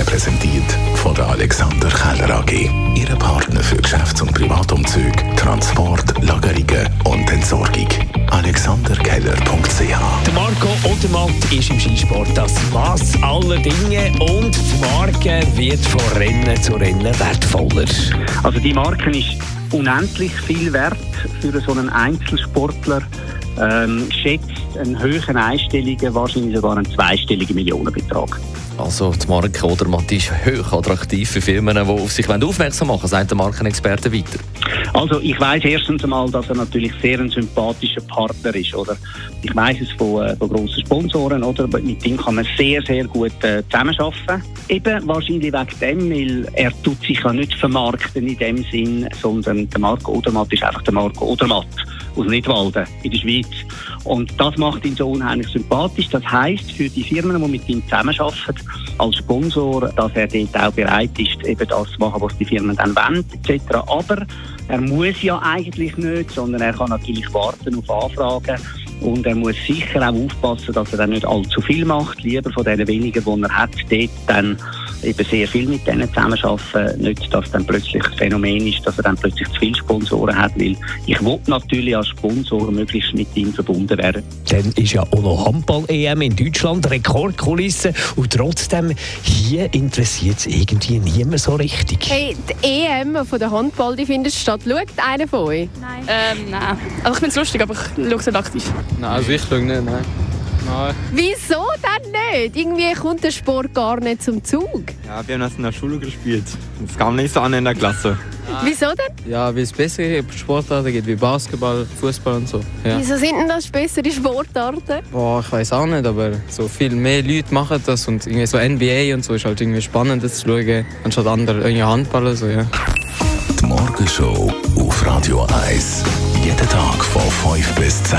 Ihnen präsentiert von der Alexander Keller AG. Ihre Partner für Geschäfts- und Privatumzug, Transport, Lagerungen und Entsorgung. AlexanderKeller.ch Der Marco Odermatt ist im Skisport das Maß aller Dinge und die Marke wird von Rennen zu Rennen wertvoller. Also die Marke ist unendlich viel wert für so einen Einzelsportler. Ähm, schätzt einen höheren einstelligen, wahrscheinlich sogar einen zweistelligen Millionenbetrag. Also die Marke Odermatt ist hoch attraktiv für Firmen, die auf sich aufmerksam machen sagt der Markenexperte weiter. Also ich weiß erstens einmal, dass er natürlich sehr ein sympathischer Partner ist, oder? Ich weiß es von, äh, von grossen Sponsoren, oder? Mit ihm kann man sehr, sehr gut äh, zusammenarbeiten. Eben wahrscheinlich wegen dem, weil er tut sich ja nicht vermarkten in dem Sinn, sondern der Marco Odermatt ist einfach der Marco Odermatt aus Nidwalden in der Schweiz. Und das macht ihn so unheimlich sympathisch. Das heißt für die Firmen, die mit ihm zusammenarbeiten, als Sponsor, dass er dort auch bereit ist, eben das zu machen, was die Firmen dann wollen, etc. Aber er muss ja eigentlich nicht, sondern er kann natürlich warten auf Anfragen. Und er muss sicher auch aufpassen, dass er dann nicht allzu viel macht. Lieber von den wenigen, die er hat, dort dann eben sehr viel mit denen zusammenarbeiten. Nicht, dass dann plötzlich ein Phänomen ist, dass er dann plötzlich zu viele Sponsoren hat. Weil ich will natürlich als Sponsor möglichst mit ihm verbunden werden. Dann ist ja auch noch Handball-EM in Deutschland, Rekordkulisse. Und trotzdem, hier interessiert es irgendwie niemand so richtig. Hey, die EM von der Handball, die findet statt. Schaut einer von euch? Nein. Ähm, nein. Also ich finde es lustig, aber ich schaue es nicht aktiv. Nein, also ich schaue nicht, nein. Nein. Wieso denn nicht? Irgendwie kommt der Sport gar nicht zum Zug. Ja, wir haben das in der Schule gespielt. Das kam nicht so an in der Klasse. Wieso denn? Ja, wie es bessere Sportarten gibt, wie Basketball, Fußball und so. Ja. Wieso sind denn das bessere Sportarten? Boah, ich weiß auch nicht, aber so viel mehr Leute machen das und irgendwie so NBA und so ist halt irgendwie spannend das zu schauen, anstatt andere irgendwie Handball oder so, ja. Die Morgenshow auf Radio 1. Jeden Tag von 5 bis 10.